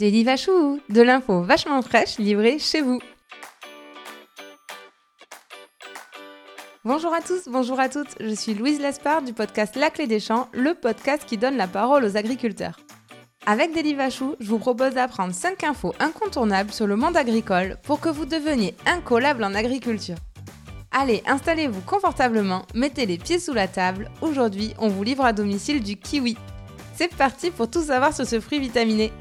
Daily Vachou, de l'info vachement fraîche livrée chez vous. Bonjour à tous, bonjour à toutes, je suis Louise Lespard du podcast La Clé des Champs, le podcast qui donne la parole aux agriculteurs. Avec Daily Vachou, je vous propose d'apprendre 5 infos incontournables sur le monde agricole pour que vous deveniez incollable en agriculture. Allez, installez-vous confortablement, mettez les pieds sous la table. Aujourd'hui, on vous livre à domicile du kiwi. C'est parti pour tout savoir sur ce fruit vitaminé.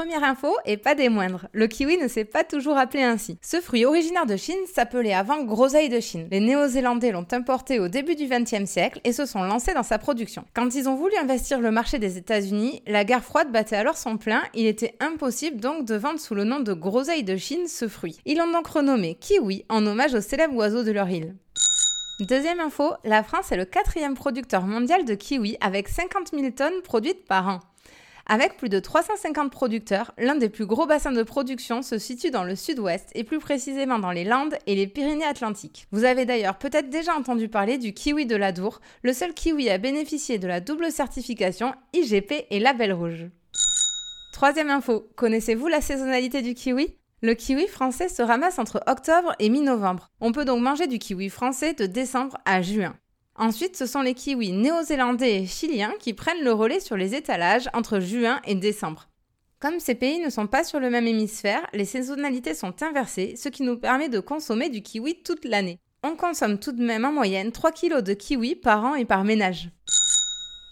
Première info, et pas des moindres, le kiwi ne s'est pas toujours appelé ainsi. Ce fruit originaire de Chine s'appelait avant groseille de Chine. Les Néo-Zélandais l'ont importé au début du XXe siècle et se sont lancés dans sa production. Quand ils ont voulu investir le marché des États-Unis, la guerre froide battait alors son plein, il était impossible donc de vendre sous le nom de groseille de Chine ce fruit. Ils l'ont donc renommé kiwi en hommage au célèbre oiseau de leur île. Deuxième info, la France est le quatrième producteur mondial de kiwi avec 50 000 tonnes produites par an. Avec plus de 350 producteurs, l'un des plus gros bassins de production se situe dans le sud-ouest et plus précisément dans les Landes et les Pyrénées-Atlantiques. Vous avez d'ailleurs peut-être déjà entendu parler du kiwi de l'Adour, le seul kiwi à bénéficier de la double certification IGP et Label Rouge. Troisième info, connaissez-vous la saisonnalité du kiwi? Le kiwi français se ramasse entre octobre et mi-novembre. On peut donc manger du kiwi français de décembre à juin. Ensuite, ce sont les kiwis néo-zélandais et chiliens qui prennent le relais sur les étalages entre juin et décembre. Comme ces pays ne sont pas sur le même hémisphère, les saisonnalités sont inversées, ce qui nous permet de consommer du kiwi toute l'année. On consomme tout de même en moyenne 3 kg de kiwi par an et par ménage.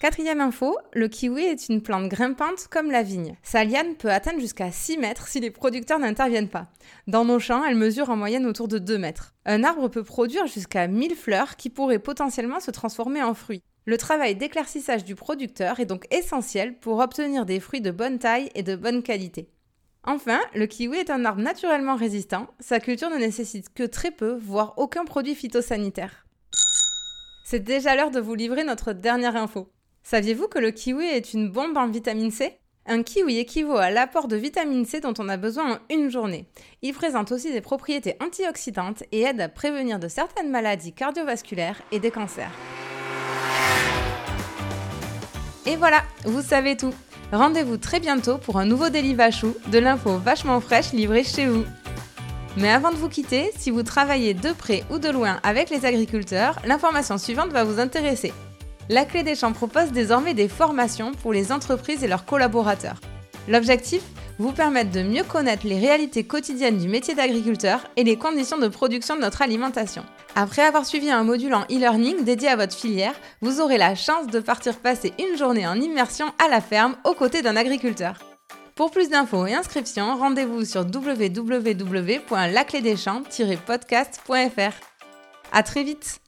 Quatrième info, le kiwi est une plante grimpante comme la vigne. Sa liane peut atteindre jusqu'à 6 mètres si les producteurs n'interviennent pas. Dans nos champs, elle mesure en moyenne autour de 2 mètres. Un arbre peut produire jusqu'à 1000 fleurs qui pourraient potentiellement se transformer en fruits. Le travail d'éclaircissage du producteur est donc essentiel pour obtenir des fruits de bonne taille et de bonne qualité. Enfin, le kiwi est un arbre naturellement résistant, sa culture ne nécessite que très peu, voire aucun produit phytosanitaire. C'est déjà l'heure de vous livrer notre dernière info. Saviez-vous que le kiwi est une bombe en vitamine C? Un kiwi équivaut à l'apport de vitamine C dont on a besoin en une journée. Il présente aussi des propriétés antioxydantes et aide à prévenir de certaines maladies cardiovasculaires et des cancers. Et voilà, vous savez tout. Rendez-vous très bientôt pour un nouveau Daily Vachou, de l'info vachement fraîche livrée chez vous. Mais avant de vous quitter, si vous travaillez de près ou de loin avec les agriculteurs, l'information suivante va vous intéresser. La Clé des Champs propose désormais des formations pour les entreprises et leurs collaborateurs. L'objectif? Vous permettre de mieux connaître les réalités quotidiennes du métier d'agriculteur et les conditions de production de notre alimentation. Après avoir suivi un module en e-learning dédié à votre filière, vous aurez la chance de partir passer une journée en immersion à la ferme aux côtés d'un agriculteur. Pour plus d'infos et inscriptions, rendez-vous sur www.laclédeschamps-podcast.fr. À très vite